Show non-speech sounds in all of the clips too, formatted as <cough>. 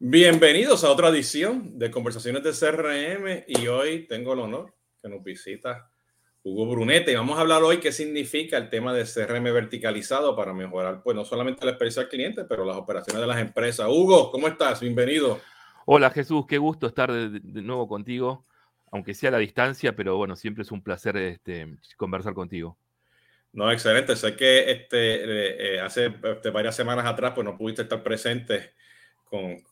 Bienvenidos a otra edición de Conversaciones de CRM y hoy tengo el honor que nos visita Hugo Brunete y vamos a hablar hoy qué significa el tema de CRM verticalizado para mejorar pues no solamente la experiencia del cliente, pero las operaciones de las empresas. Hugo, ¿cómo estás? Bienvenido. Hola Jesús, qué gusto estar de, nuevo contigo, aunque sea a la distancia, pero bueno, siempre es un placer este, conversar contigo. No, excelente. Sé que este, eh, eh, hace este, varias semanas atrás pues no pudiste estar presente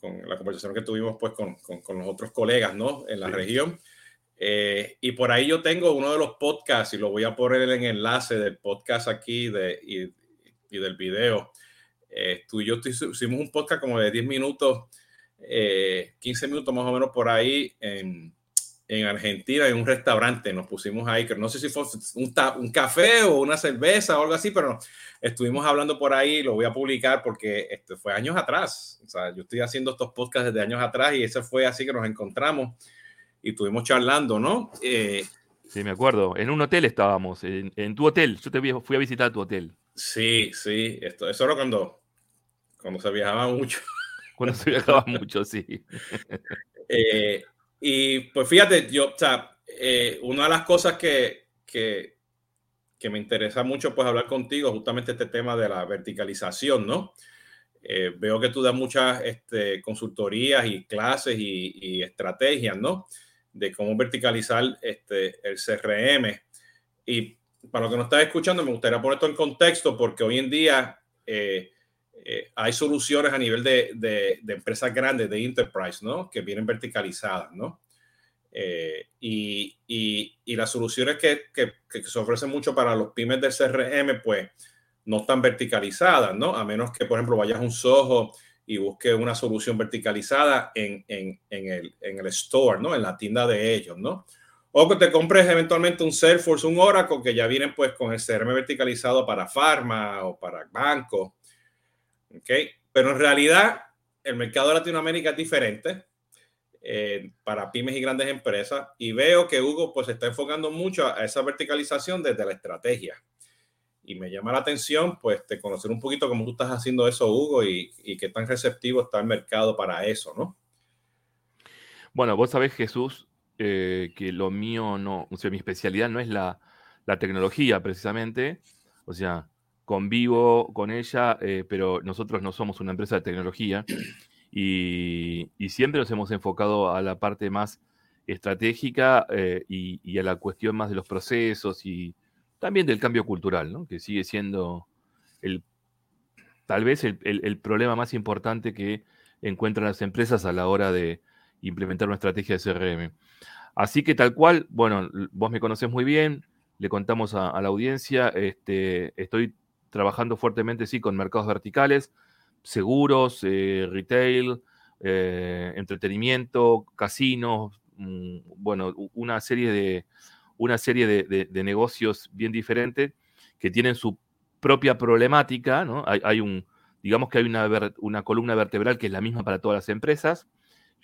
con, la conversación que tuvimos pues con, con, los otros colegas, ¿no? En la región. Eh, y por ahí yo tengo uno de los podcasts y lo voy a poner en enlace del podcast aquí de, y, y del video. Eh, tú y yo hicimos un podcast como de 10 minutos, eh, 15 minutos más o menos por ahí en, en Argentina, en un restaurante. Nos pusimos ahí, que no sé si fue un, un, café o una cerveza o algo así, pero estuvimos hablando por ahí. Lo voy a publicar porque este fue años atrás. O sea, yo estoy haciendo estos podcasts desde años atrás y ese fue así que nos encontramos y estuvimos charlando, ¿no? Eh, sí, me acuerdo. En un hotel estábamos, en, en, tu hotel. Yo te fui a visitar tu hotel. Sí, sí. Esto, eso era cuando, cuando se viajaba mucho. <laughs> Cuando se viajaba mucho, sí. <laughs> eh, y pues fíjate, yo, o sea, eh, una de las cosas que, que, me interesa mucho pues hablar contigo justamente este tema de la verticalización, ¿no? Eh, veo que tú das muchas este, consultorías y clases y, estrategias, ¿no? De cómo verticalizar este, el CRM. Y para lo que no estás escuchando, me gustaría poner esto en contexto porque hoy en día eh, eh, hay soluciones a nivel de, de, de, empresas grandes, de enterprise, ¿no? Que vienen verticalizadas, ¿no? Eh, y, y, y, las soluciones que, que, que, se ofrecen mucho para los pymes del CRM, pues no están verticalizadas, ¿no? A menos que, por ejemplo, vayas a un Soho y busques una solución verticalizada en, en, en, el, en el store, ¿no? En la tienda de ellos, ¿no? O que te compres eventualmente un Salesforce, un Oracle, que ya vienen pues con el CRM verticalizado para farma o para banco. ¿Okay? Pero en realidad el mercado de Latinoamérica es diferente eh, para pymes y grandes empresas y veo que Hugo pues está enfocando mucho a esa verticalización desde la estrategia. Y me llama la atención pues de conocer un poquito cómo tú estás haciendo eso, Hugo, y, y qué tan receptivo está el mercado para eso, ¿no? Bueno, vos sabés, Jesús, eh, que lo mío no, o sea, mi especialidad no es la, la tecnología precisamente, o sea, convivo con ella, eh, pero nosotros no somos una empresa de tecnología y, siempre nos hemos enfocado a la parte más estratégica eh, y, a la cuestión más de los procesos y también del cambio cultural, ¿no? que sigue siendo el, tal vez el, problema más importante que encuentran las empresas a la hora de implementar una estrategia de CRM. Así que tal cual, bueno, vos me conoces muy bien, le contamos a, a la audiencia, este, estoy trabajando fuertemente, sí, con mercados verticales, seguros, eh, retail, eh, entretenimiento, casinos, mmm, bueno, una serie de, una serie de, de, negocios bien diferentes que tienen su propia problemática, ¿no? Hay, hay un, digamos que hay una, una columna vertebral que es la misma para todas las empresas.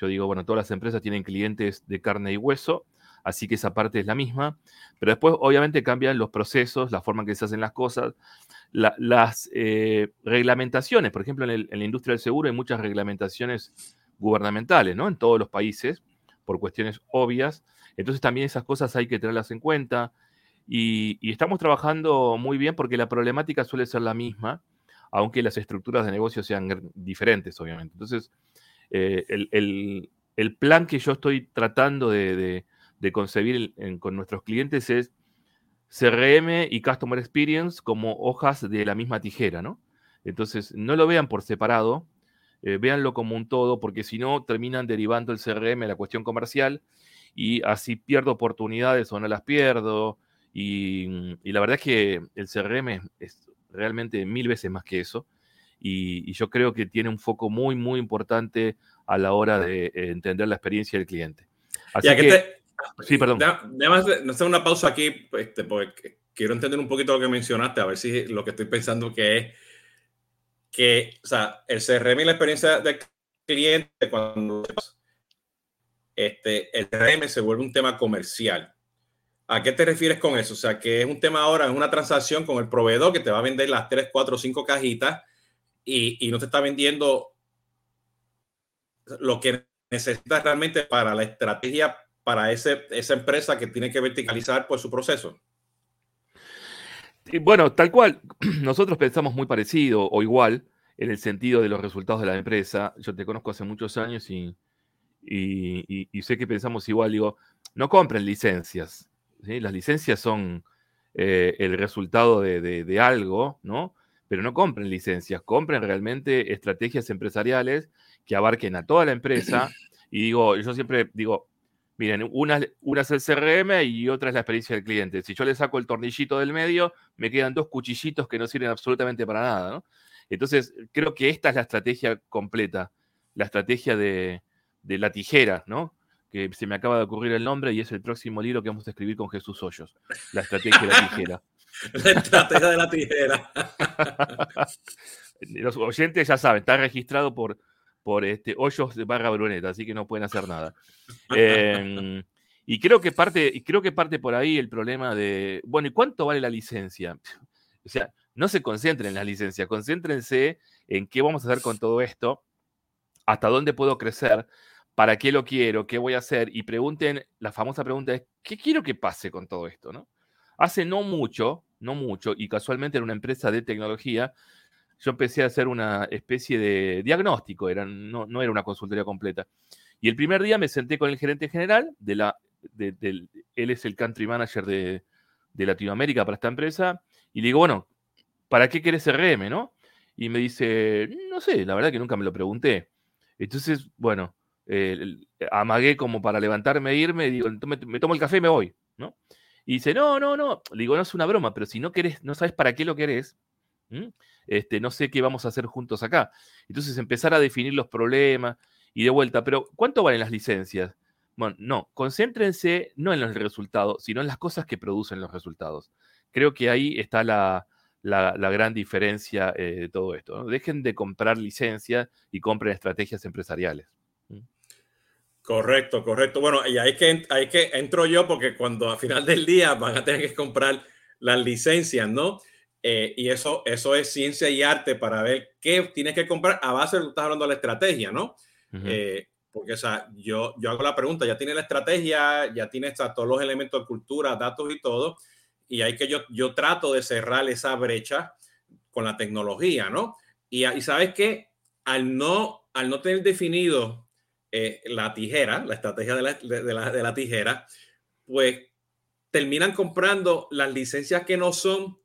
Yo digo, bueno, todas las empresas tienen clientes de carne y hueso, así que esa parte es la misma, pero después obviamente cambian los procesos, la forma en que se hacen las cosas, la, las eh, reglamentaciones, por ejemplo, en, el, la industria del seguro hay muchas reglamentaciones gubernamentales, ¿no? En todos los países, por cuestiones obvias. Entonces también esas cosas hay que tenerlas en cuenta. Y, estamos trabajando muy bien porque la problemática suele ser la misma, aunque las estructuras de negocio sean diferentes, obviamente. Entonces, eh, el, plan que yo estoy tratando de, de concebir en, con nuestros clientes es CRM y Customer Experience como hojas de la misma tijera, ¿no? Entonces, no lo vean por separado, eh, véanlo como un todo, porque si no, terminan derivando el CRM a la cuestión comercial y así pierdo oportunidades o no las pierdo. Y, y la verdad es que el CRM es, es, realmente mil veces más que eso. Y, y, yo creo que tiene un foco muy, muy importante a la hora de eh, entender la experiencia del cliente. Así que, te, Sí, perdón. Además, no hacer una pausa aquí, este, porque quiero entender un poquito lo que mencionaste, a ver si lo que estoy pensando que es que, o sea, el CRM y la experiencia del cliente, cuando este, el CRM se vuelve un tema comercial. ¿A qué te refieres con eso? O sea, que es un tema ahora, es una transacción con el proveedor que te va a vender las 3, 4, 5 cajitas y, y no te está vendiendo lo que necesitas realmente para la estrategia para ese, esa empresa que tiene que verticalizar por su proceso. Bueno, tal cual, <clears throat> nosotros pensamos muy parecido o igual en el sentido de los resultados de la empresa. Yo te conozco hace muchos años y, y, sé que pensamos igual. Digo, no compren licencias. Las licencias son eh, el resultado de, algo, ¿no? Pero no compren licencias, compren realmente estrategias empresariales que abarquen a toda la empresa. <clears throat> Y digo, yo siempre digo, miren, una, una es el CRM y otra es la experiencia del cliente. Si yo le saco el tornillito del medio, me quedan dos cuchillitos que no sirven absolutamente para nada, ¿no? Entonces, creo que esta es la estrategia completa, la estrategia de, de la tijera, ¿no? Que se me acaba de ocurrir el nombre y es el próximo libro que vamos a escribir con Jesús Hoyos. La estrategia de la tijera. <laughs> la estrategia de la tijera. <laughs> Los oyentes ya saben, está registrado por, por este, Hoyos de barra Bruneta, así que no pueden hacer nada. Em, y creo que parte, creo que parte por ahí el problema de, bueno, ¿y cuánto vale la licencia? O sea, no se concentren en la licencia, concéntrense en qué vamos a hacer con todo esto, hasta dónde puedo crecer, ¿Para qué lo quiero? ¿Qué voy a hacer? Y pregunten, la famosa pregunta es, ¿qué quiero que pase con todo esto? ¿no? Hace no mucho, no mucho, y casualmente en una empresa de tecnología, yo empecé a hacer una especie de diagnóstico, era, no, no era una consultoría completa. Y el primer día me senté con el gerente general, de la, él es el country manager de, de Latinoamérica para esta empresa, y le digo, bueno, ¿para qué querés RM, no? Y me dice, no sé, la verdad que nunca me lo pregunté. Entonces, bueno, eh, amagué como para levantarme e irme, y digo, me, tomo el café y me voy, ¿no? Y dice, no, no, no, le digo, no es una broma, pero si no querés, no sabes para qué lo querés, este, no sé qué vamos a hacer juntos acá. Entonces empezar a definir los problemas y de vuelta, pero ¿cuánto valen las licencias? Bueno, no, concéntrense no en los resultados, sino en las cosas que producen los resultados. Creo que ahí está la, gran diferencia eh, de todo esto. Dejen de comprar licencias y compren estrategias empresariales. Correcto, correcto. Bueno, y ahí que, ahí que entro yo porque cuando a final del día van a tener que comprar las licencias, ¿no? Eh, y eso, eso es ciencia y arte para ver qué tienes que comprar a base de lo que estás hablando de la estrategia, ¿no? Eh, porque, o sea, yo, yo hago la pregunta, ya tiene la estrategia, ya tiene todos los elementos de cultura, datos y todo, y hay que yo, yo trato de cerrar esa brecha con la tecnología, ¿no? Y, y sabes que al no, al no tener definido eh, la tijera, la estrategia de la, tijera, pues terminan comprando las licencias que no son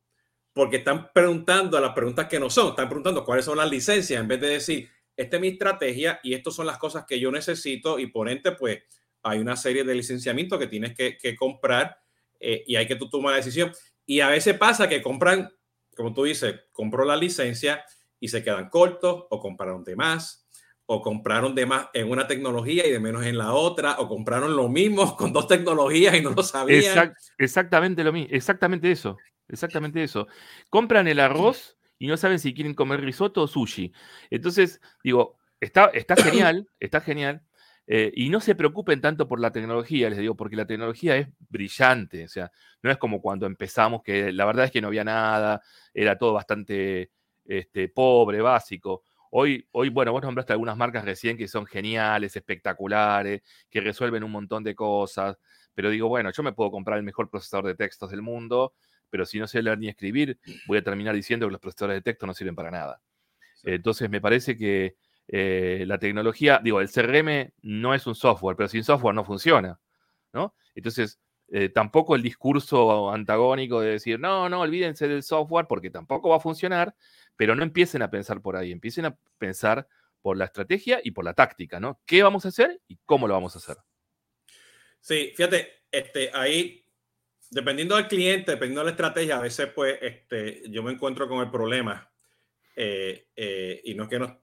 porque están preguntando a las preguntas que no son, están preguntando cuáles son las licencias en vez de decir, esta es mi estrategia y estas son las cosas que yo necesito y por ende, pues hay una serie de licenciamientos que tienes que, comprar eh, y hay que tú tomar la decisión. Y a veces pasa que compran, como tú dices, compró la licencia y se quedan cortos o compraron de más o compraron de más en una tecnología y de menos en la otra, o compraron lo mismo <laughs> con dos tecnologías y no lo sabían. exactamente lo mismo, exactamente eso, exactamente eso. Compran el arroz y no saben si quieren comer risotto o sushi. Entonces, digo, está, está genial, <coughs> está genial. Eh, y no se preocupen tanto por la tecnología, les digo, porque la tecnología es brillante. O sea, no es como cuando empezamos, que la verdad es que no había nada, era todo bastante este, pobre, básico. Hoy, hoy, bueno, vos nombraste algunas marcas recién que son geniales, espectaculares, que resuelven un montón de cosas, pero digo, bueno, yo me puedo comprar el mejor procesador de textos del mundo, pero si no sé leer ni escribir, voy a terminar diciendo que los procesadores de texto no sirven para nada. Entonces, me parece que eh, la tecnología, digo, el CRM no es un software, pero sin software no funciona, ¿no? Entonces, eh, tampoco el discurso antagónico de decir, no, no, olvídense del software porque tampoco va a funcionar, pero no empiecen a pensar por ahí, empiecen a pensar por la estrategia y por la táctica, ¿no? ¿Qué vamos a hacer y cómo lo vamos a hacer? Sí, fíjate, este, ahí, dependiendo del cliente, dependiendo de la estrategia, a veces pues este, yo me encuentro con el problema eh, eh, y no es que no,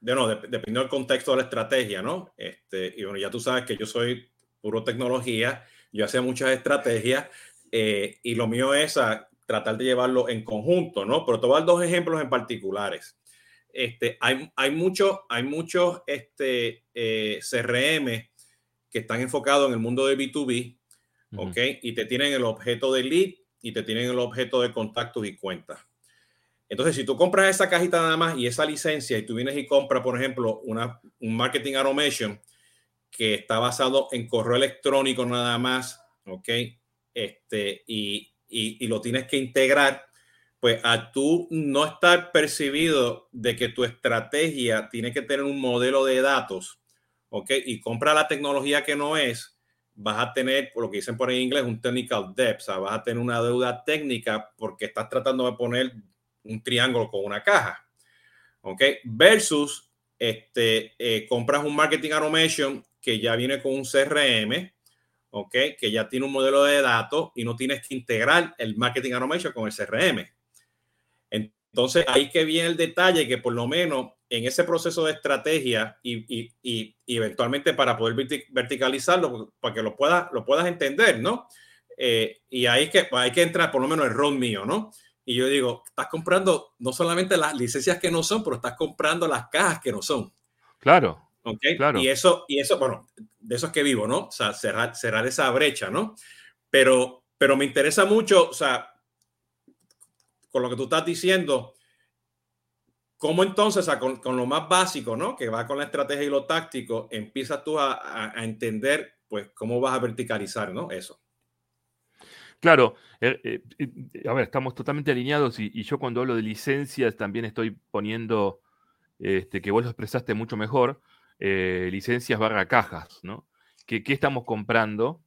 de no, dependiendo del contexto de la estrategia, ¿no? Este, y bueno, ya tú sabes que yo soy puro tecnología, yo hacía muchas estrategias eh, y lo mío es a tratar de llevarlo en conjunto, ¿no? Pero te voy a dar dos ejemplos en particulares. Este, hay, hay muchos hay muchos este, eh, CRM que están enfocados en el mundo de B2B, ¿ok? Y te tienen el objeto de lead y te tienen el objeto de contactos y cuentas. Entonces, si tú compras esa cajita nada más y esa licencia y tú vienes y compras, por ejemplo, una, un marketing automation que está basado en correo electrónico nada más, ¿ok? Este, y, y, y lo tienes que integrar, pues a tú no estar percibido de que tu estrategia tiene que tener un modelo de datos, ¿ok? Y compra la tecnología que no es, vas a tener, lo que dicen por en inglés, un technical debt, o sea, vas a tener una deuda técnica porque estás tratando de poner un triángulo con una caja. ¿Ok? Versus, este, eh, compras un marketing automation que ya viene con un CRM, ¿ok? Que ya tiene un modelo de datos y no tienes que integrar el marketing automation con el CRM. Entonces, ahí que viene el detalle que por lo menos en ese proceso de estrategia y, y, eventualmente para poder verticalizarlo, para que lo puedas, lo puedas entender, ¿no? Eh, y ahí que, hay que entrar por lo menos el rol mío, ¿no? Y yo digo, estás comprando no solamente las licencias que no son, pero estás comprando las cajas que no son. Claro. ¿Ok? Claro. Y eso, y eso, bueno, de eso es que vivo, ¿no? O sea, cerrar, cerrar esa brecha, ¿no? Pero, pero me interesa mucho, o sea, con lo que tú estás diciendo, ¿cómo entonces, con, lo más básico, ¿no? Que va con la estrategia y lo táctico, empiezas tú a, a entender, pues, cómo vas a verticalizar, ¿no? Eso. Claro, eh, eh, a ver, estamos totalmente alineados y, yo cuando hablo de licencias también estoy poniendo, este, que vos lo expresaste mucho mejor, eh, licencias barra cajas, ¿no? ¿Qué, estamos comprando?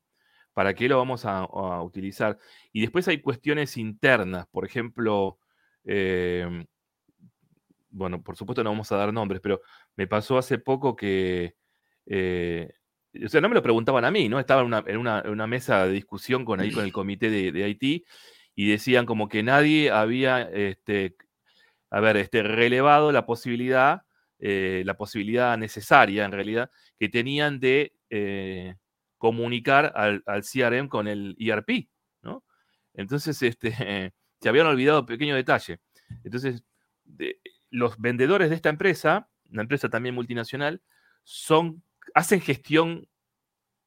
¿Para qué lo vamos a, utilizar? Y después hay cuestiones internas, por ejemplo, em, bueno, por supuesto no vamos a dar nombres, pero me pasó hace poco que o sea, no me lo preguntaban a mí, ¿no? Estaba en una, mesa de discusión con ahí con el comité de, Haití y decían como que nadie había, este, a ver, este, relevado la posibilidad, eh, la posibilidad necesaria en realidad, que tenían de eh, comunicar al, CRM con el ERP, ¿no? Entonces, este, <laughs> se habían olvidado pequeño detalle. Entonces, los vendedores de esta empresa, una empresa también multinacional, son hacen gestión,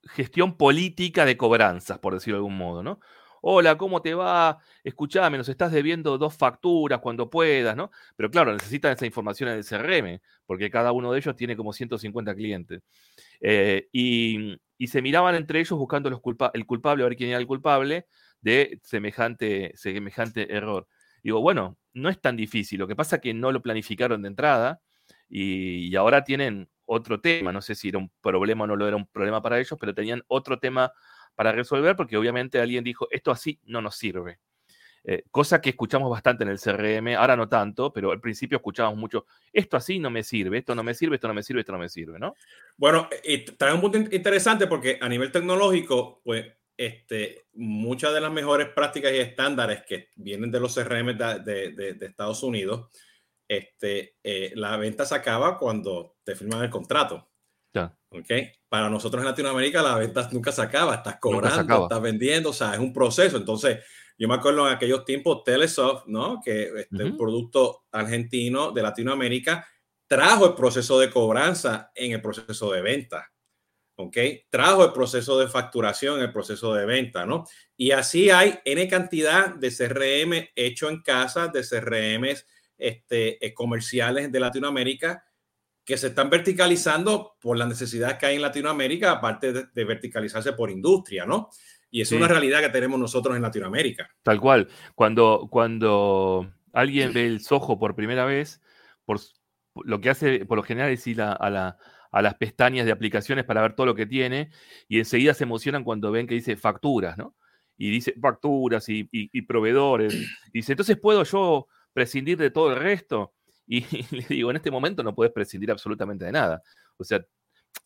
gestión política de cobranzas, por decirlo de algún modo, ¿no? Hola, ¿cómo te va? Escuchame, nos estás debiendo dos facturas cuando puedas, ¿no? Pero claro, necesitan esa información en el CRM, porque cada uno de ellos tiene como 150 clientes. Eh, y, se miraban entre ellos buscando los el culpable, a ver quién era el culpable de semejante, semejante error. Digo, bueno, no es tan difícil. Lo que pasa es que no lo planificaron de entrada y ahora tienen otro tema. No sé si era un problema o no lo era un problema para ellos, pero tenían otro tema para resolver porque obviamente alguien dijo, esto así no nos sirve. Eh, cosa que escuchamos bastante en el CRM, ahora no tanto, pero al principio escuchábamos mucho, esto así no me sirve, esto no me sirve, esto no me sirve, esto no me sirve, ¿no? Bueno, trae un punto interesante porque a nivel tecnológico, pues este, muchas de las mejores prácticas y estándares que vienen de los CRM de, de, de Estados Unidos, este, eh, la venta se acaba cuando te firman el contrato. Ya. Okay. Para nosotros en Latinoamérica la venta nunca se acaba, estás cobrando, estás vendiendo, o sea, es un proceso. Entonces, yo me acuerdo en aquellos tiempos Telesoft, ¿no? Que este, un producto argentino de Latinoamérica trajo el proceso de cobranza en el proceso de venta. ¿ok? Trajo el proceso de facturación en el proceso de venta, ¿no? Y así hay N cantidad de CRM hecho en casa, de CRMs este, eh, comerciales de Latinoamérica que se están verticalizando por la necesidad que hay en Latinoamérica, aparte de, verticalizarse por industria, ¿no? Y es una realidad que tenemos nosotros en Latinoamérica. Tal cual. Cuando, cuando alguien ve el Soho por primera vez, por, lo que hace por lo general es ir a, la, a, las pestañas de aplicaciones para ver todo lo que tiene y enseguida se emocionan cuando ven que dice facturas, ¿no? Y dice facturas y, y proveedores. Y dice, entonces puedo yo prescindir de todo el resto. Y, <laughs> le digo, en este momento no puedes prescindir absolutamente de nada. O sea,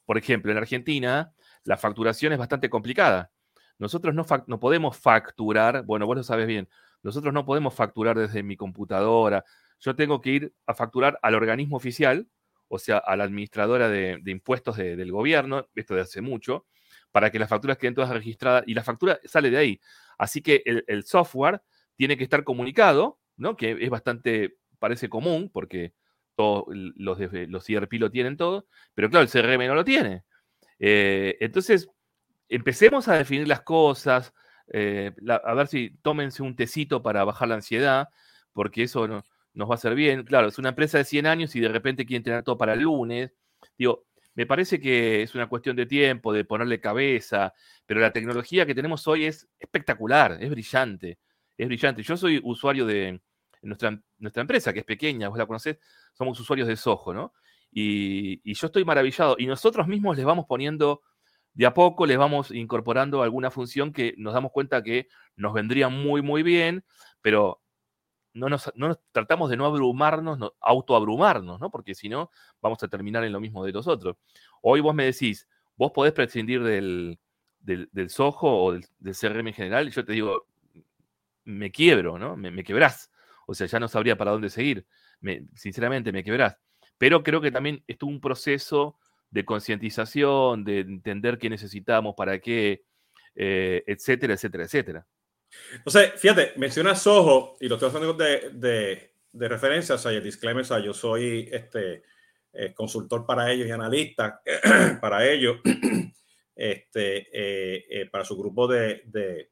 por ejemplo, en Argentina la facturación es bastante complicada. Nosotros no, podemos facturar, bueno, vos lo sabes bien, nosotros no podemos facturar desde mi computadora. Yo tengo que ir a facturar al organismo oficial, o sea, a la administradora de, impuestos del gobierno, esto de hace mucho, para que las facturas queden todas registradas y la factura sale de ahí. Así que el, software tiene que estar comunicado ¿no? Que es bastante, parece común, porque todos los, los ERP lo tienen todo, pero claro, el CRM no lo tiene. Eh, entonces, empecemos a definir las cosas, eh, a ver si tómense un tecito para bajar la ansiedad, porque eso nos va a hacer bien. Claro, es una empresa de 100 años y de repente quieren tener todo para el lunes. Digo, me parece que es una cuestión de tiempo, de ponerle cabeza, pero la tecnología que tenemos hoy es espectacular, es brillante, es brillante. Yo soy usuario de nuestra, nuestra empresa, que es pequeña, vos la conocés, somos usuarios de Soho, ¿no? Y, y yo estoy maravillado. Y nosotros mismos les vamos poniendo de a poco les vamos incorporando alguna función que nos damos cuenta que nos vendría muy, muy bien, pero no nos, tratamos de no abrumarnos, no, autoabrumarnos, ¿no? Porque si no, vamos a terminar en lo mismo de los otros. Hoy vos me decís, vos podés prescindir del, del, Soho o del, CRM en general, y yo te digo, me quiebro, ¿no? Me, quebrás. O sea, ya no sabría para dónde seguir. sinceramente, me quebrás. Pero creo que también es un proceso de concientización, de entender qué necesitamos, para qué, eh, etcétera, etcétera, etcétera. Entonces, fíjate, mencionas Soho y lo estoy haciendo de, de, de referencia, o sea, el disclaimer, o sea, yo soy este, eh, consultor para ellos y analista <clears throat> para ellos, <clears throat> este, eh, para su grupo de, de,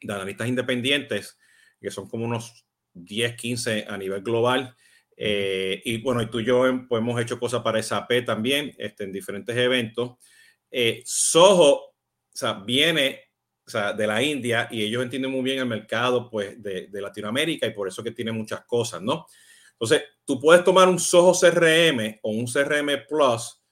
de, analistas independientes, que son como unos 10, 15 a nivel global. Eh, y bueno, y tú y yo pues, hemos hecho cosas para SAP también, este, en diferentes eventos. Eh, Soho, viene de la India y ellos entienden muy bien el mercado pues, de, de, Latinoamérica y por eso que tiene muchas cosas, ¿no? Entonces, tú puedes tomar un Soho CRM o un CRM Plus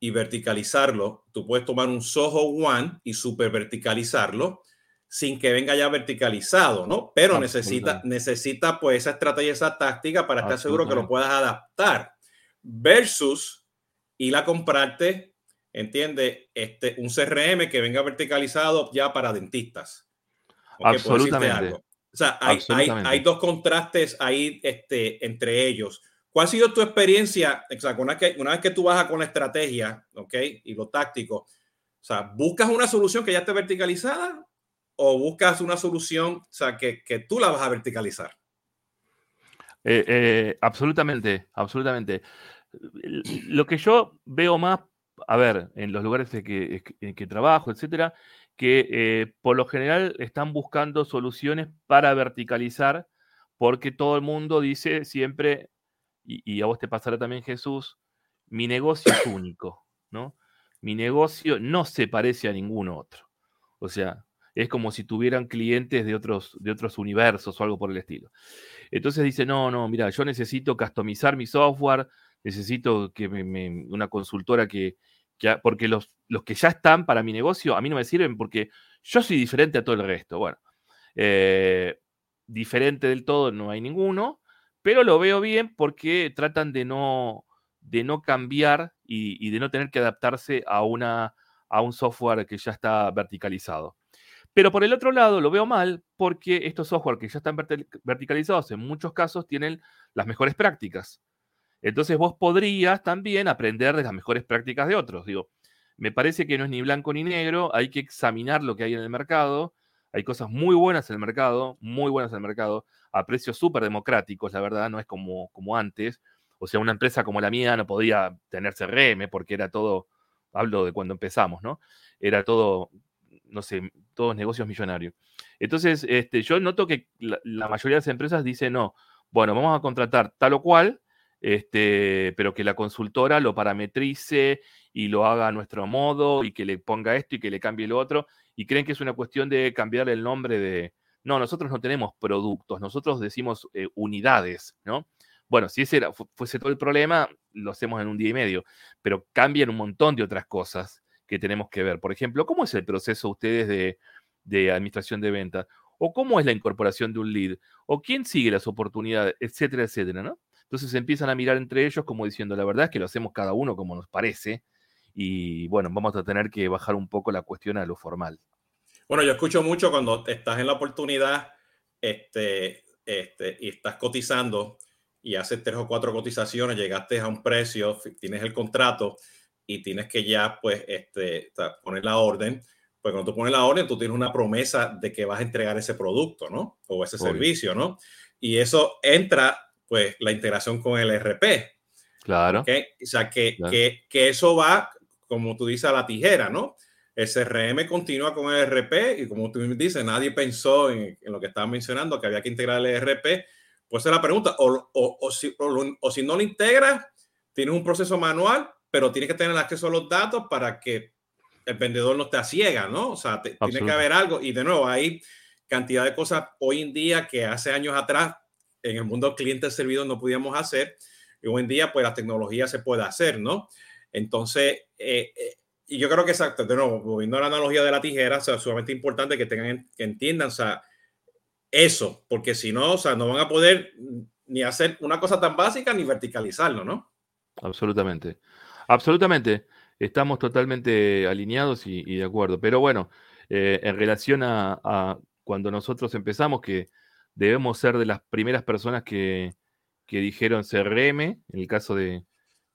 y verticalizarlo. Tú puedes tomar un Soho One y super verticalizarlo sin que venga ya verticalizado, ¿no? Pero necesita, necesita pues esa estrategia, esa táctica para estar seguro que lo puedas adaptar versus ir a comprarte, entiende, este, un CRM que venga verticalizado ya para dentistas. Absolutamente. O sea, hay, hay, hay, dos contrastes ahí este, entre ellos. ¿Cuál ha sido tu experiencia? O sea, una, que, una vez que tú vas con la estrategia, ¿ok? Y lo táctico, o sea, ¿buscas una solución que ya esté verticalizada o buscas una solución, o sea, que, tú la vas a verticalizar? Eh, eh, absolutamente, absolutamente. Lo que yo veo más, a ver, en los lugares en que, en que trabajo, etcétera, que eh, por lo general están buscando soluciones para verticalizar, porque todo el mundo dice siempre, y, y, a vos te pasará también Jesús, mi negocio es único, ¿no? Mi negocio no se parece a ningún otro. O sea, es como si tuvieran clientes de otros, de otros universos o algo por el estilo. Entonces dice, no, no, mira, yo necesito customizar mi software, necesito que me, una consultora que, porque los, los que ya están para mi negocio a mí no me sirven porque yo soy diferente a todo el resto. Bueno, eh, diferente del todo no hay ninguno, pero lo veo bien porque tratan de no, de no cambiar y, y de no tener que adaptarse a, una, a un software que ya está verticalizado. Pero por el otro lado lo veo mal porque estos software que ya están verticalizados en muchos casos tienen las mejores prácticas. Entonces vos podrías también aprender de las mejores prácticas de otros. Digo, me parece que no es ni blanco ni negro, hay que examinar lo que hay en el mercado. Hay cosas muy buenas en el mercado, muy buenas en el mercado, a precios súper democráticos, la verdad, no es como, como antes. O sea, una empresa como la mía no podía tener CRM porque era todo, hablo de cuando empezamos, ¿no? Era todo no sé, todos negocios millonarios. Entonces, este, yo noto que la, mayoría de las empresas dicen, no, bueno, vamos a contratar tal o cual, este, pero que la consultora lo parametrice y lo haga a nuestro modo y que le ponga esto y que le cambie lo otro, y creen que es una cuestión de cambiar el nombre de... No, nosotros no tenemos productos, nosotros decimos eh, unidades, ¿no? Bueno, si ese fuese todo el problema, lo hacemos en un día y medio, pero cambian un montón de otras cosas que tenemos que ver. Por ejemplo, ¿cómo es el proceso ustedes de, administración de ventas? ¿O cómo es la incorporación de un lead? ¿O quién sigue las oportunidades? Etcétera, etcétera, ¿no? Entonces empiezan a mirar entre ellos como diciendo, la verdad es que lo hacemos cada uno como nos parece y bueno, vamos a tener que bajar un poco la cuestión a lo formal. Bueno, yo escucho mucho cuando estás en la oportunidad este, este, y estás cotizando y haces tres o cuatro cotizaciones, llegaste a un precio, tienes el contrato y tienes que ya pues este, poner la orden. Pues cuando tú pones la orden, tú tienes una promesa de que vas a entregar ese producto, ¿no? O ese servicio, ¿no? Y eso entra pues la integración con el RP. Claro. O sea, que, que, que, eso va, como tú dices, a la tijera, ¿no? El CRM continúa con el RP y como tú dices, nadie pensó en, en lo que estabas mencionando, que había que integrar el RP, Pues es la pregunta. O, o, si, o, si, no lo integras, tienes un proceso manual, pero tienes que tener acceso a los datos para que el vendedor no te ciega, ¿no? O sea, tiene que haber algo. Y de nuevo, hay cantidad de cosas hoy en día que hace años atrás en el mundo cliente servido no podíamos hacer. Y hoy en día, pues la tecnología se puede hacer, ¿no? Entonces, eh, eh, y yo creo que exacto, de nuevo, volviendo a la analogía de la tijera, o sea, sumamente importante que tengan, que entiendan, o sea, eso, porque si no, o sea, no van a poder ni hacer una cosa tan básica ni verticalizarlo, ¿no? Absolutamente. Absolutamente. Estamos totalmente alineados y, de acuerdo. Pero bueno, eh, en relación a, cuando nosotros empezamos, que debemos ser de las primeras personas que, que dijeron CRM, en el caso de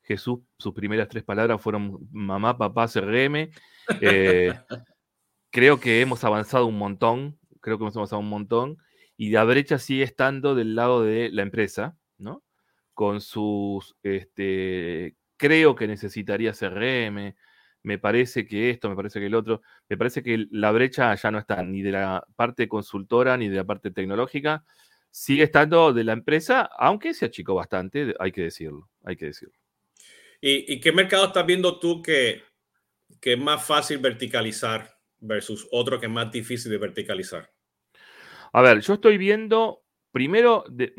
Jesús, sus primeras tres palabras fueron mamá, papá, CRM. Eh, <laughs> creo que hemos avanzado un montón, creo que hemos avanzado un montón, y la brecha sigue estando del lado de la empresa, ¿no? Con sus, este, creo que necesitaría CRM, me parece que esto, me parece que el otro, me parece que la brecha ya no está ni de la parte consultora ni de la parte tecnológica, sigue estando de la empresa, aunque se achicó bastante, hay que decirlo, hay que decirlo. ¿Y, qué mercado estás viendo tú que, que, es más fácil verticalizar versus otro que es más difícil de verticalizar? A ver, yo estoy viendo, primero, de,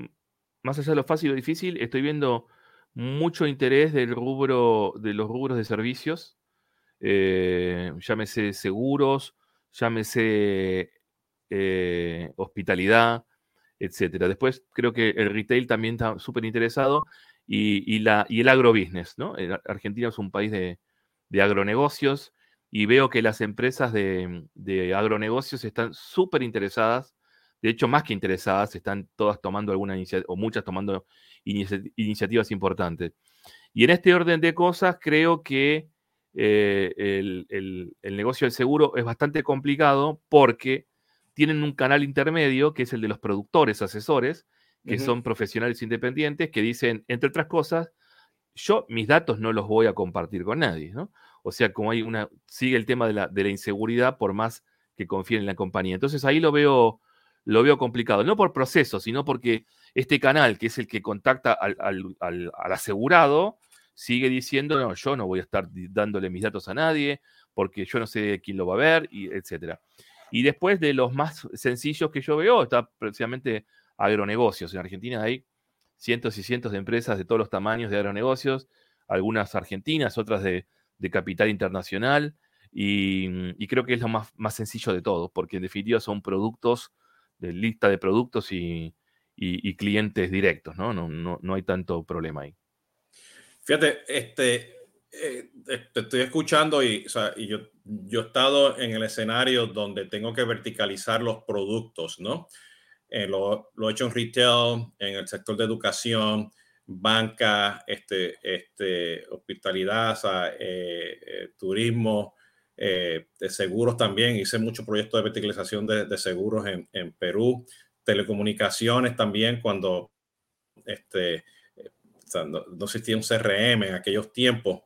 más allá de lo fácil o difícil, estoy viendo mucho interés del rubro, de los rubros de servicios, eh, llámese seguros, llámese eh, hospitalidad, etcétera. Después creo que el retail también está súper interesado y, la, y el agrobusiness, ¿no? Argentina es un país de, agronegocios y veo que las empresas de, de agronegocios están súper interesadas, de hecho más que interesadas, están todas tomando alguna iniciativa, o muchas tomando iniciativas importantes. Y en este orden de cosas, creo que eh, el, negocio del seguro es bastante complicado porque tienen un canal intermedio, que es el de los productores, asesores, que son profesionales independientes, que dicen, entre otras cosas, yo mis datos no los voy a compartir con nadie, ¿no? O sea, como hay una, sigue el tema de la, de la inseguridad por más que confíen en la compañía. Entonces ahí lo veo, lo veo complicado, no por proceso, sino porque este canal, que es el que contacta al, asegurado, sigue diciendo, no, yo no voy a estar dándole mis datos a nadie, porque yo no sé quién lo va a ver, y etcétera. Y después de los más sencillos que yo veo, está precisamente agronegocios. En Argentina hay cientos y cientos de empresas de todos los tamaños de agronegocios, algunas argentinas, otras de, capital internacional, y, creo que es lo más, más sencillo de todo, porque en definitiva son productos, de lista de productos y, clientes directos, ¿no? No, ¿no? no hay tanto problema ahí. Fíjate, este, eh, te estoy escuchando y, o sea, y yo, yo, he estado en el escenario donde tengo que verticalizar los productos, ¿no? Eh, lo, lo, he hecho en retail, en el sector de educación, banca, este, este, hospitalidad, eh, turismo, de seguros también. Hice muchos proyectos de verticalización de, seguros en, Perú telecomunicaciones también cuando este, no, existía un CRM en aquellos tiempos.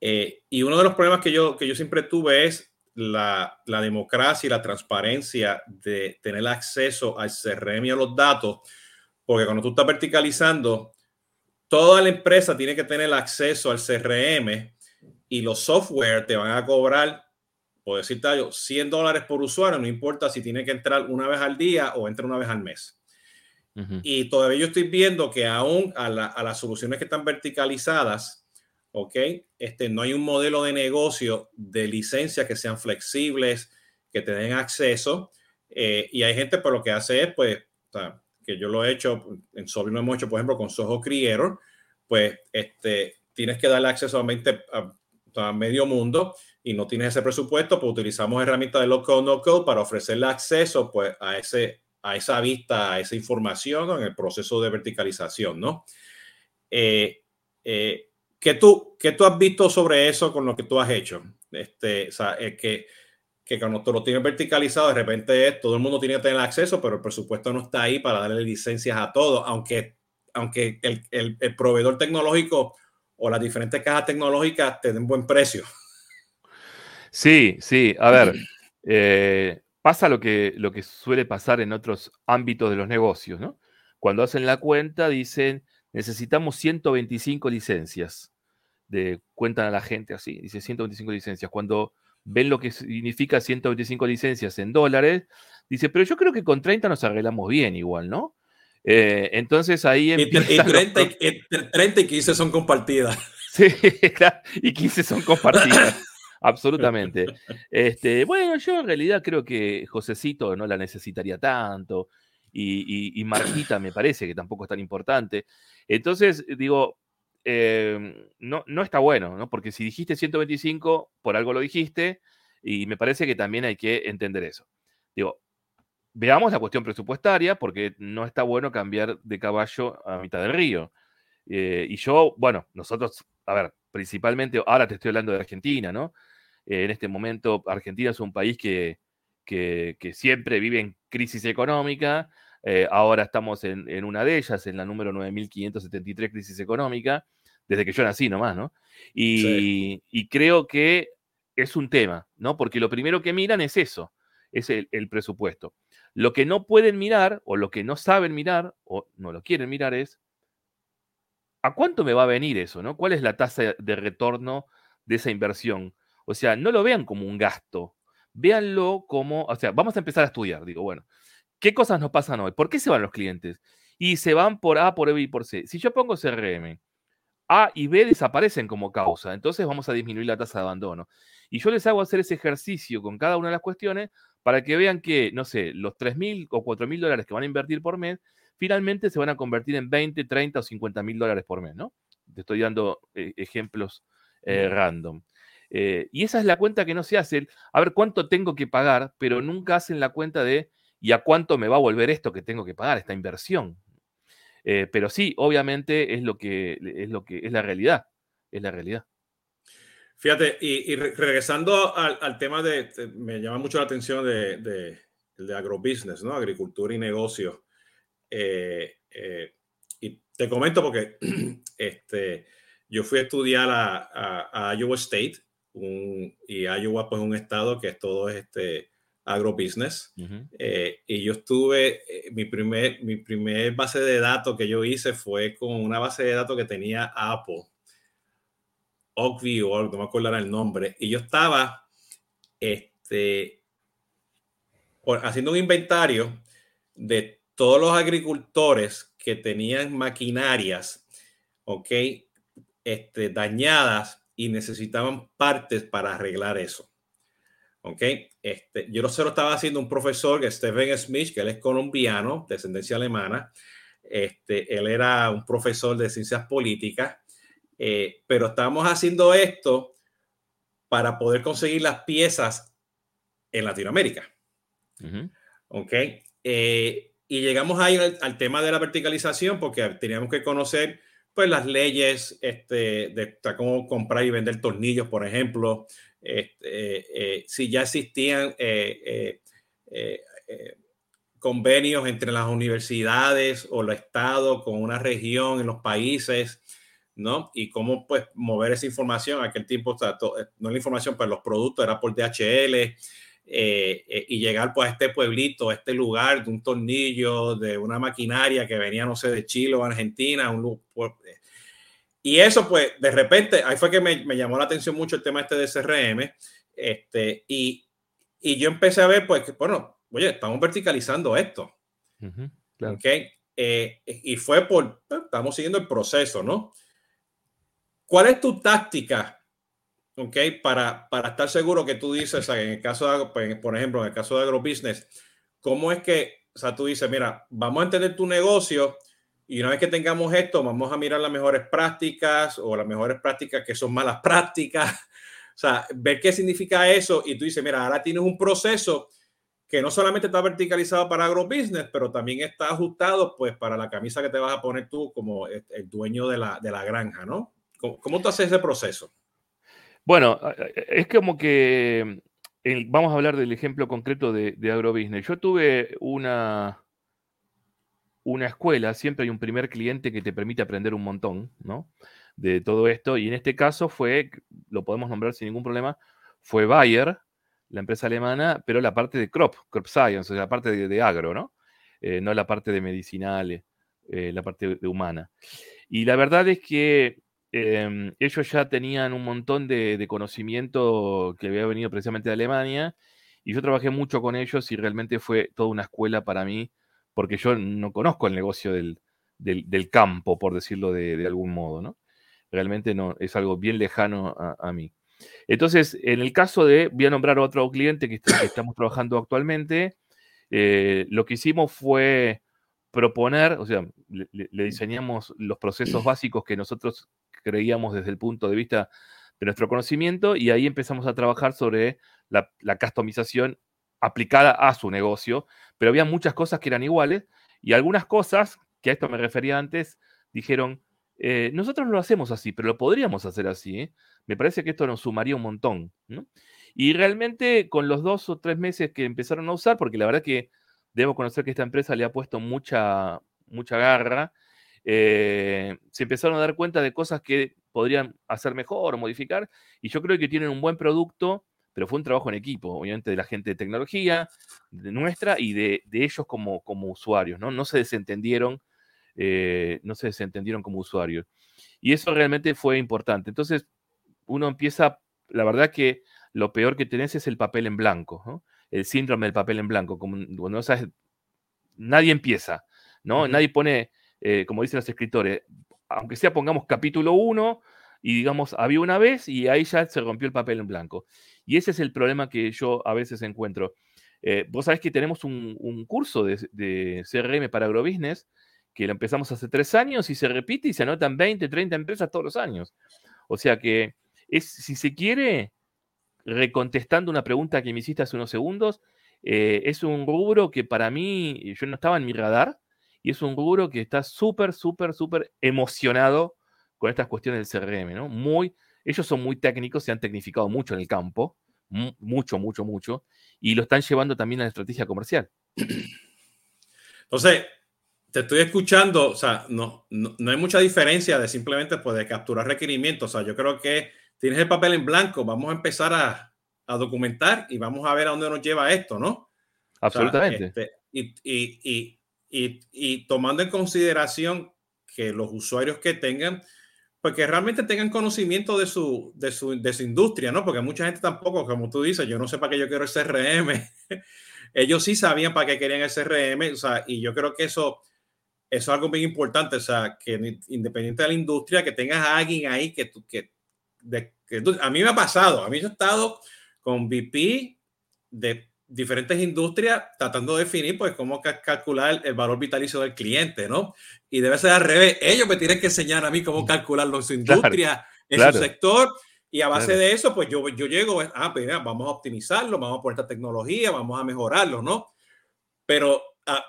Eh, y uno de los problemas que yo, que yo siempre tuve es la, la, democracia y la transparencia de tener acceso al CRM y a los datos, porque cuando tú estás verticalizando, toda la empresa tiene que tener acceso al CRM y los software te van a cobrar por decirte algo, 100 dólares por usuario, no importa si tiene que entrar una vez al día o entra una vez al mes. Y todavía yo estoy viendo que aún a, las soluciones que están verticalizadas, ¿ok? Este, no hay un modelo de negocio de licencia que sean flexibles, que te den acceso. Eh, y hay gente, por lo que hace es, pues, que yo lo he hecho, en Sobre lo hemos hecho, por ejemplo, con Soho Creator, pues, este, tienes que darle acceso a, a medio mundo y no tienes ese presupuesto, pues utilizamos herramientas de code, no code para ofrecerle acceso pues, a, ese, a esa vista, a esa información en el proceso de verticalización, ¿no? Eh, eh, ¿qué, tú, ¿Qué tú has visto sobre eso con lo que tú has hecho? Este, o sea, es que, que cuando tú lo tienes verticalizado, de repente todo el mundo tiene que tener acceso, pero el presupuesto no está ahí para darle licencias a todos, aunque, aunque el, el, el proveedor tecnológico o las diferentes cajas tecnológicas te den buen precio. Sí, sí, a ver, eh, pasa lo que, lo que suele pasar en otros ámbitos de los negocios, ¿no? cuando hacen la cuenta dicen, necesitamos 125 licencias. De, cuentan a la gente así, dice 125 licencias. Cuando ven lo que significa 125 licencias en dólares, dice, pero yo creo que con 30 nos arreglamos bien igual, ¿no? Eh, entonces ahí empieza... Y, 30, y, 30 y 15 son compartidas. <laughs> Sí, y 15 son compartidas. <laughs> Absolutamente. Este, bueno, yo en realidad creo que Josecito no la necesitaría tanto. Y, y, Marquita me parece que tampoco es tan importante. Entonces, digo, em, no, no está bueno, ¿no? Porque si dijiste 125, por algo lo dijiste, y me parece que también hay que entender eso. Digo, veamos la cuestión presupuestaria, porque no está bueno cambiar de caballo a mitad del río. Eh, y yo, bueno, nosotros, a ver, principalmente, ahora te estoy hablando de Argentina, ¿no? en este momento, Argentina es un país que, que, siempre vive en crisis económica. Eh, ahora estamos en, una de ellas, en la número 9573 crisis económica, desde que yo nací nomás, ¿no? Y, creo que es un tema, ¿no? Porque lo primero que miran es eso, es el, el, presupuesto. Lo que no pueden mirar, o lo que no saben mirar, o no lo quieren mirar, es ¿a cuánto me va a venir eso, ¿no? ¿Cuál es la tasa de retorno de esa inversión? O sea, no lo vean como un gasto, véanlo como, o sea, vamos a empezar a estudiar, digo, bueno, ¿qué cosas nos pasan hoy? ¿Por qué se van los clientes? Y se van por A, por B y por C. Si yo pongo CRM, A y B desaparecen como causa, entonces vamos a disminuir la tasa de abandono. Y yo les hago hacer ese ejercicio con cada una de las cuestiones para que vean que, no sé, los 3 mil o 4 mil dólares que van a invertir por mes, finalmente se van a convertir en 20, 30 o 50 mil dólares por mes, ¿no? Te estoy dando eh, ejemplos eh, random. Eh, y esa es la cuenta que no se hace. A ver cuánto tengo que pagar, pero nunca hacen la cuenta de y a cuánto me va a volver esto que tengo que pagar, esta inversión. Pero sí, obviamente es lo que es lo que es la realidad. Es la realidad. Fíjate, y, regresando al, tema de, me llama mucho la atención de, de, agrobusiness, ¿no? Agricultura y negocios. Eh, y te comento porque <clears throat> este, yo fui a estudiar a, a Iowa State y Iowa pues un estado que es todo este agrobusiness. Eh, y yo estuve, eh, mi, primer, mi primer base de datos que yo hice fue con una base de datos que tenía Apple, Oakview, no me acuerdo el nombre, y yo estaba este, haciendo un inventario de todos los agricultores que tenían maquinarias, ¿ok? Este, dañadas y necesitaban partes para arreglar eso. ¿Ok? Este, yo se lo estaba haciendo un profesor, que Stephen Smith, que él es colombiano, de descendencia alemana. Este, él era un profesor de ciencias políticas, eh, pero estábamos haciendo esto para poder conseguir las piezas en Latinoamérica. ¿Ok? Eh, y llegamos ahí al, tema de la verticalización porque teníamos que conocer pues las leyes este, de, cómo comprar y vender tornillos, por ejemplo, este, eh, si ya existían convenios entre las universidades o el Estado con una región en los países, ¿no? Y cómo pues mover esa información. Aquel tiempo, no la información, pero los productos era por DHL. y llegar pues a este pueblito, a este lugar de un tornillo, de una maquinaria que venía, no sé, de Chile o Argentina, un, y eso, pues, de repente, ahí fue que me, me, llamó la atención mucho el tema este de CRM. Este, y, y yo empecé a ver, pues, que, bueno, oye, estamos verticalizando esto. Eh, y fue por, pues, estamos siguiendo el proceso, ¿no? ¿Cuál es tu táctica, ok, para, para estar seguro que tú dices, en el caso de, pues, por ejemplo, en el caso de agrobusiness, cómo es que, o sea, tú dices, mira, vamos a entender tu negocio, y una vez que tengamos esto, vamos a mirar las mejores prácticas o las mejores prácticas que son malas <laughs> prácticas. O sea, ver qué significa eso y tú dices, mira, ahora tienes un proceso que no solamente está verticalizado para agrobusiness, pero también está ajustado pues para la camisa que te vas a poner tú como el dueño de la, de la granja, ¿no? ¿Cómo, ¿Cómo, tú haces ese proceso? Bueno, es como que vamos a hablar del ejemplo concreto de, de agrobusiness. Yo tuve una, una escuela, siempre hay un primer cliente que te permite aprender un montón, ¿no? De todo esto. Y en este caso fue, lo podemos nombrar sin ningún problema, fue Bayer, la empresa alemana, pero la parte de crop, crop science, o sea, la parte de, agro, ¿no? Eh, no la parte de medicinales. eh, la parte humana. Y la verdad es que em, ellos ya tenían un montón de, conocimiento que había venido precisamente de Alemania y yo trabajé mucho con ellos y realmente fue toda una escuela para mí porque yo no conozco el negocio del, campo, por decirlo de, algún modo, ¿no? Realmente no, es algo bien lejano a, mí. Entonces, en el caso de, voy a nombrar a otro cliente que, estamos trabajando actualmente, eh, lo que hicimos fue proponer, o sea, le, diseñamos los procesos básicos que nosotros creíamos desde el punto de vista de nuestro conocimiento y ahí empezamos a trabajar sobre la, customización aplicada a su negocio, pero había muchas cosas que eran iguales y algunas cosas, que a esto me refería antes, dijeron, eh, nosotros lo hacemos así, pero lo podríamos hacer así. ¿eh? Me parece que esto nos sumaría un montón. Y realmente con los dos o tres meses que empezaron a usar, porque la verdad que debo conocer que esta empresa le ha puesto mucha, mucha garra, eh, se empezaron a dar cuenta de cosas que podrían hacer mejor o modificar, y yo creo que tienen un buen producto, pero fue un trabajo en equipo, obviamente de la gente de tecnología, de nuestra y de, ellos como, como usuarios, ¿no? No se desentendieron, eh, no se desentendieron como usuarios. Y eso realmente fue importante. Entonces, uno empieza, la verdad que lo peor que tenés es el papel en blanco, ¿no? el síndrome del papel en blanco, como no sabes, nadie empieza, ¿no? Nadie pone, eh, como dicen los escritores, aunque sea pongamos capítulo 1 y digamos, había una vez y ahí ya se rompió el papel en blanco. Y ese es el problema que yo a veces encuentro. Eh, vos sabés que tenemos un, curso de, CRM para agrobusiness que lo empezamos hace tres años y se repite y se anotan 20, 30 empresas todos los años. O sea que es, si se quiere, recontestando una pregunta que me hiciste hace unos segundos, eh, es un rubro que para mí, yo no estaba en mi radar, y es un rubro que está súper, súper, súper emocionado con estas cuestiones del CRM, ¿no? Muy, ellos son muy técnicos, se han tecnificado mucho en el campo, mucho, mucho, mucho, y lo están llevando también a la estrategia comercial. Entonces, te estoy escuchando, o sea, no, no, hay mucha diferencia de simplemente pues, de capturar requerimientos, o sea, yo creo que tienes el papel en blanco, vamos a empezar a, a documentar y vamos a ver a dónde nos lleva esto, ¿no? Absolutamente. Este, y, y, y, y, tomando en consideración que los usuarios que tengan, pues que realmente tengan conocimiento de su, de su, de su industria, ¿no? Porque mucha gente tampoco, como tú dices, yo no sé para qué yo quiero el CRM. <laughs> Ellos sí sabían para qué querían el CRM, o sea, y yo creo que eso, eso es algo muy importante, o sea, que independiente de la industria, que tengas a alguien ahí que, que a mí me ha pasado, a mí yo he estado con VP de diferentes industrias tratando de definir pues cómo calcular el valor vitalicio del cliente, ¿no? Y debe ser al revés, ellos me tienen que enseñar a mí cómo calcularlo en su industria, en su sector, y a base de eso pues yo, yo llego, ah, pues vamos a optimizarlo, vamos a poner esta tecnología, vamos a mejorarlo, ¿no? Pero a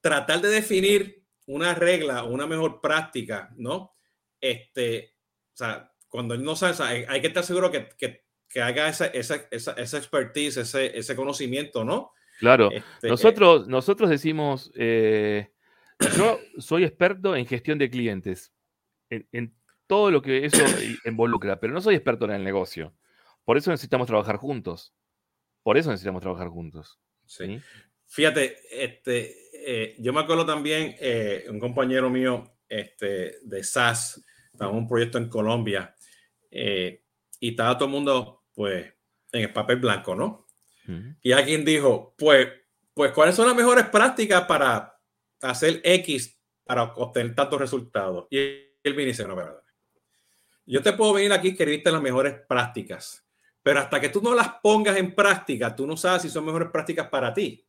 tratar de definir una regla, una mejor práctica, ¿no? Este, o sea, cuando él no sabe, hay, que estar seguro que, que, que haga esa, esa, esa, esa, expertise, ese, ese conocimiento, ¿no? Claro, este, nosotros, nosotros decimos, eh, yo soy experto en gestión de clientes, en, en, todo lo que eso involucra, pero no soy experto en el negocio. Por eso necesitamos trabajar juntos. Por eso necesitamos trabajar juntos. Sí. Fíjate, este, eh, yo me acuerdo también, eh, un compañero mío este, de SAS, estaba en un proyecto en Colombia, eh, y estaba todo el mundo, pues, en el papel blanco, ¿no? Y alguien dijo, pues, pues, ¿cuáles son las mejores prácticas para hacer X para obtener tantos resultados? Y él viene y dice, no, verdad. Yo te puedo venir aquí y escribirte las mejores prácticas, pero hasta que tú no las pongas en práctica, tú no sabes si son mejores prácticas para ti.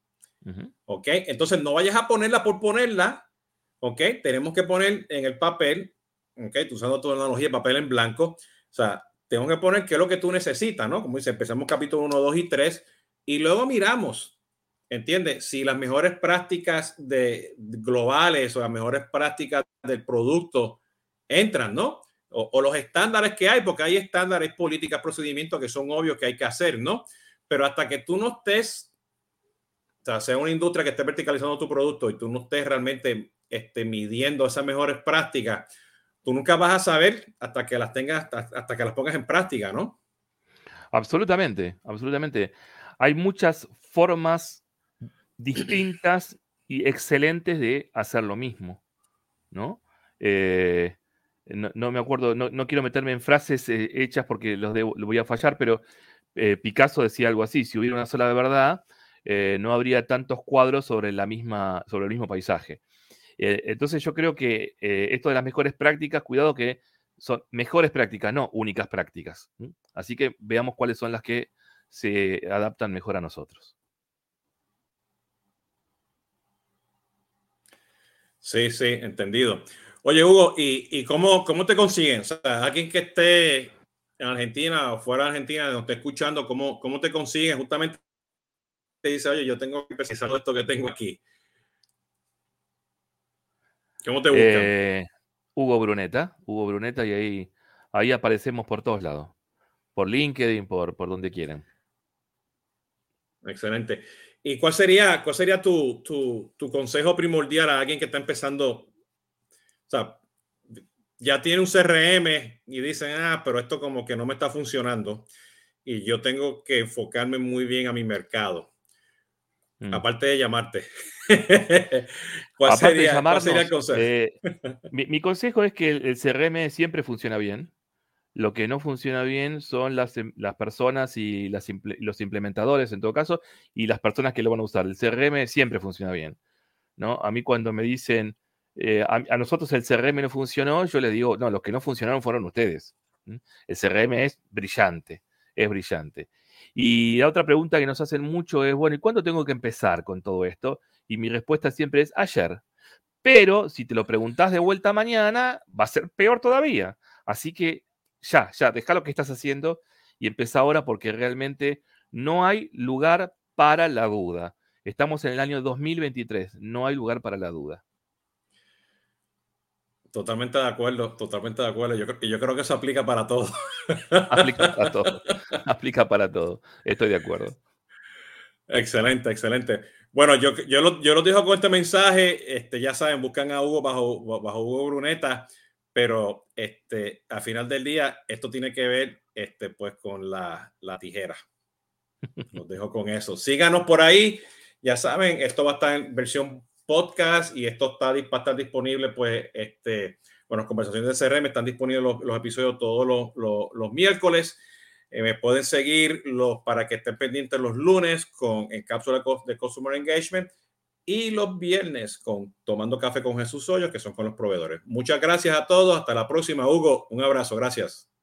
¿Ok? Entonces no vayas a ponerla por ponerla. ¿Ok? Tenemos que poner en el papel, ¿ok? Tú usando tu analogía, papel en blanco, o sea, tengo que poner qué es lo que tú necesitas, ¿no? Como dice, empezamos capítulo 1, 2 y 3 y luego miramos, ¿entiendes? Si las mejores prácticas de, globales o las mejores prácticas del producto entran, ¿no? O, los estándares que hay, porque hay estándares, políticas, procedimientos que son obvios que hay que hacer, ¿no? Pero hasta que tú no estés, o sea, sea una industria que esté verticalizando tu producto y tú no estés realmente este, midiendo esas mejores prácticas, tú nunca vas a saber hasta que las tengas, hasta, que las pongas en práctica, ¿no? Absolutamente, absolutamente. Hay muchas formas distintas y excelentes de hacer lo mismo. ¿no? Eh, no, me acuerdo, no, quiero meterme en frases eh, hechas porque los, voy a fallar, pero Picasso decía algo así, si hubiera una sola verdad, no habría tantos cuadros sobre, la misma, sobre el mismo paisaje. Entonces yo creo que esto de las mejores prácticas, cuidado que son mejores prácticas, no únicas prácticas. Así que veamos cuáles son las que se adaptan mejor a nosotros. Sí, sí, entendido. Oye, Hugo, ¿y, cómo, cómo, te consiguen? O sea, alguien que esté en Argentina o fuera de Argentina, nos esté escuchando, ¿cómo, cómo te consiguen? Justamente te dice, oye, yo tengo que empezar esto que tengo aquí. ¿Cómo te buscan? Eh, Hugo Bruneta, Hugo Bruneta, y ahí, ahí aparecemos por todos lados. Por LinkedIn, por, por donde quieran. Excelente. ¿Y cuál sería, cuál sería tu, tu, tu, consejo primordial a alguien que está empezando? O sea, ya tiene un CRM y dicen, ah, pero esto como que no me está funcionando y yo tengo que enfocarme muy bien a mi mercado. Mm. Aparte de llamarte. <laughs> ¿Cuál, sería, el consejo? Eh, mi, mi, consejo es que el CRM siempre funciona bien. Lo que no funciona bien son las, em, las personas y las, los implementadores, en todo caso, y las personas que lo van a usar. El CRM siempre funciona bien. ¿no? A mí cuando me dicen, eh, a, nosotros el CRM no funcionó, yo le digo, no, los que no funcionaron fueron ustedes. El CRM es brillante, es brillante. Y la otra pregunta que nos hacen mucho es, bueno, ¿y cuándo tengo que empezar con todo esto? Y mi respuesta siempre es ayer. Pero si te lo preguntas de vuelta mañana, va a ser peor todavía. Así que ya, ya, deja lo que estás haciendo y empieza ahora porque realmente no hay lugar para la duda. Estamos en el año 2023, no hay lugar para la duda. Totalmente de acuerdo, totalmente de acuerdo. Yo, yo creo que eso aplica para todo. Aplica para todo, <laughs> aplica para todo. Estoy de acuerdo. Excelente, excelente. Bueno, yo, yo, lo, yo dejo con este mensaje. Este, ya saben, buscan a Hugo bajo, bajo Hugo Bruneta pero este, al final del día, esto tiene que ver este, pues, con la, la tijera. <laughs> Los dejo con eso. Síganos por ahí. Ya saben, esto va a estar en versión podcast y esto está, estar disponible, pues, este, bueno, conversaciones de CRM están disponibles los, episodios todos los, los, los miércoles. Eh, me pueden seguir los, para que estén pendientes los lunes con en cápsula de Customer Engagement y los viernes con Tomando Café con Jesús Hoyos, que son con los proveedores. Muchas gracias a todos. Hasta la próxima, Hugo. Un abrazo. Gracias.